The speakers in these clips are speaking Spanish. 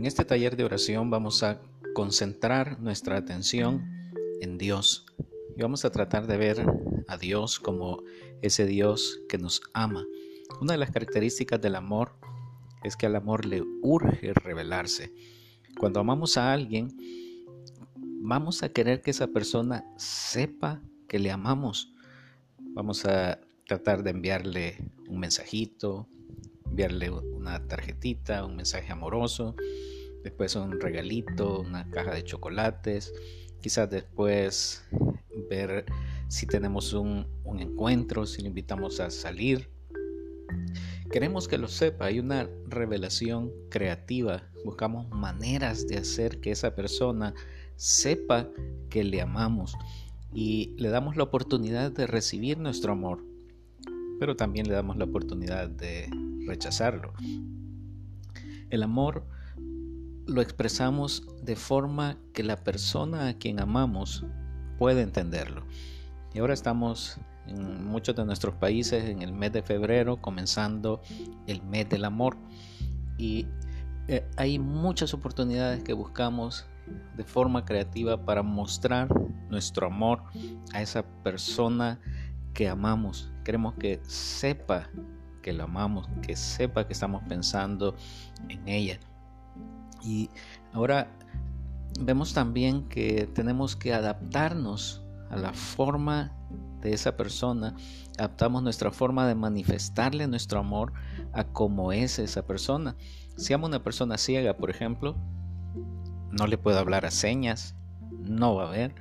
En este taller de oración vamos a concentrar nuestra atención en Dios y vamos a tratar de ver a Dios como ese Dios que nos ama. Una de las características del amor es que al amor le urge revelarse. Cuando amamos a alguien, vamos a querer que esa persona sepa que le amamos. Vamos a tratar de enviarle un mensajito, enviarle una tarjetita, un mensaje amoroso, después un regalito, una caja de chocolates, quizás después ver si tenemos un, encuentro, si le invitamos a salir. Queremos que lo sepa, hay una revelación creativa, buscamos maneras de hacer que esa persona sepa que le amamos y le damos la oportunidad de recibir nuestro amor, pero también le damos la oportunidad de rechazarlo. El amor lo expresamos de forma que la persona a quien amamos puede entenderlo. Y ahora estamos en muchos de nuestros países en el mes de febrero, comenzando el mes del amor. Y eh, hay muchas oportunidades que buscamos de forma creativa para mostrar nuestro amor a esa persona que amamos. Queremos que sepa que lo amamos, que sepa que estamos pensando en ella. Y ahora vemos también que tenemos que adaptarnos a la forma de esa persona, adaptamos nuestra forma de manifestarle nuestro amor a cómo es esa persona. Si amo una persona ciega, por ejemplo, no le puedo hablar a señas, no va a ver.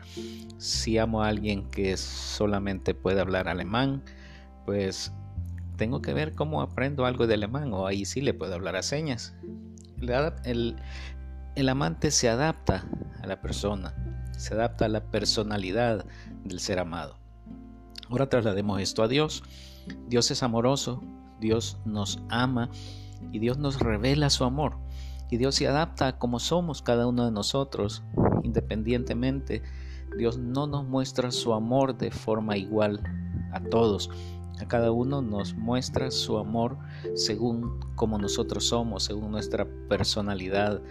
Si amo a alguien que solamente puede hablar alemán, pues tengo que ver cómo aprendo algo de alemán o ahí sí le puedo hablar a señas. El, amante se adapta a la persona, se adapta a la personalidad del ser amado. Ahora traslademos esto a Dios. Dios es amoroso, Dios nos ama y Dios nos revela su amor. Y Dios se adapta a como somos cada uno de nosotros, independientemente. Dios no nos muestra su amor de forma igual a todos. A cada uno nos muestra su amor según como nosotros somos, según nuestra personalidad.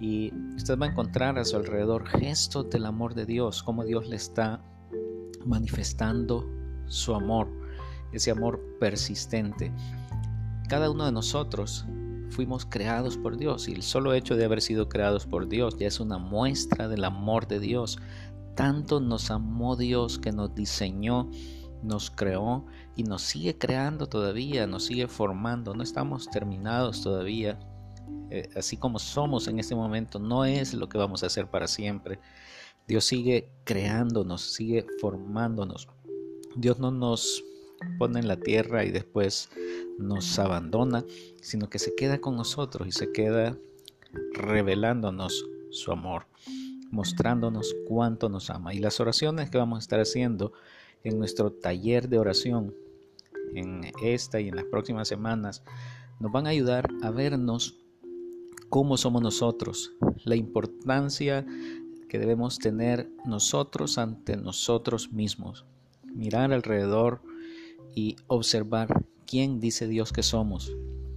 Y usted va a encontrar a su alrededor gestos del amor de Dios, como Dios le está manifestando su amor, ese amor persistente. Cada uno de nosotros fuimos creados por Dios y el solo hecho de haber sido creados por Dios ya es una muestra del amor de Dios. Tanto nos amó Dios que nos diseñó nos creó y nos sigue creando todavía, nos sigue formando, no estamos terminados todavía. Eh, así como somos en este momento, no es lo que vamos a hacer para siempre. Dios sigue creándonos, sigue formándonos. Dios no nos pone en la tierra y después nos abandona, sino que se queda con nosotros y se queda revelándonos su amor, mostrándonos cuánto nos ama. Y las oraciones que vamos a estar haciendo en nuestro taller de oración en esta y en las próximas semanas nos van a ayudar a vernos cómo somos nosotros, la importancia que debemos tener nosotros ante nosotros mismos, mirar alrededor y observar quién dice Dios que somos,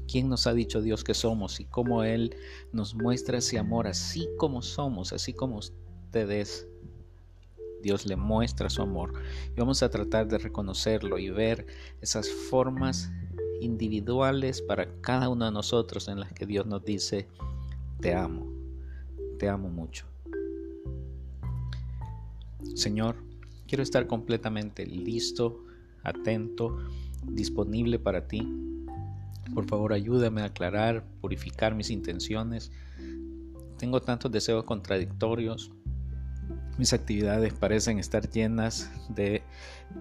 quién nos ha dicho Dios que somos y cómo Él nos muestra ese amor así como somos, así como ustedes Dios le muestra su amor. Y vamos a tratar de reconocerlo y ver esas formas individuales para cada uno de nosotros en las que Dios nos dice, te amo, te amo mucho. Señor, quiero estar completamente listo, atento, disponible para ti. Por favor, ayúdame a aclarar, purificar mis intenciones. Tengo tantos deseos contradictorios, mis actividades parecen estar llenas de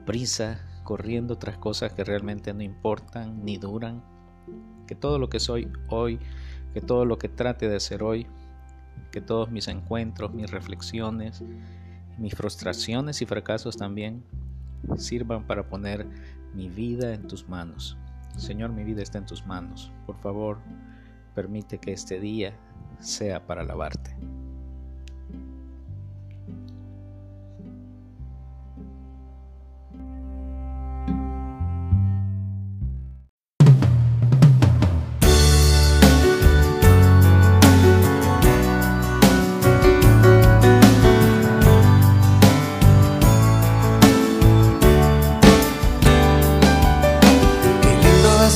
prisa, corriendo tras cosas que realmente no importan ni duran. Que todo lo que soy hoy, que todo lo que trate de hacer hoy, que todos mis encuentros, mis reflexiones, mis frustraciones y fracasos también sirvan para poner mi vida en tus manos. Señor, mi vida está en tus manos. Por favor, permite que este día sea para alabarte.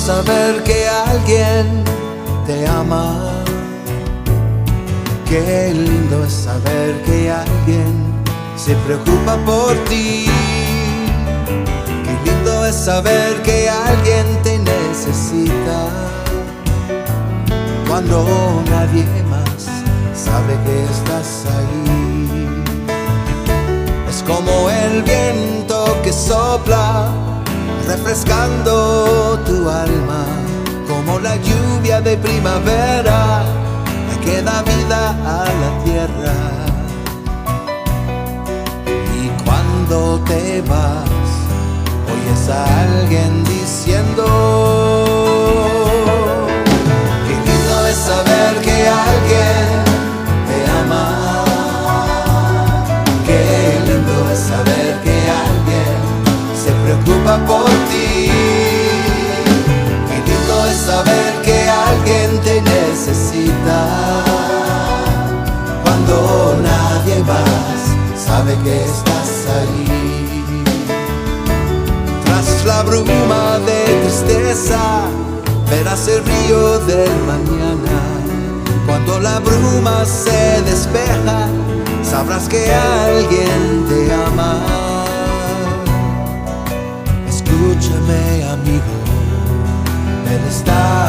Saber que alguien te ama. Qué lindo es saber que alguien se preocupa por ti. Qué lindo es saber que alguien te necesita. Cuando nadie más sabe que estás ahí. Es como el viento que sopla refrescando tu alma, de primavera que da vida a la tierra. Y cuando te vas, oyes a alguien diciendo, verás el río del mañana. Cuando la bruma se despeja, sabrás que alguien te ama. Escúchame, amigo, Él está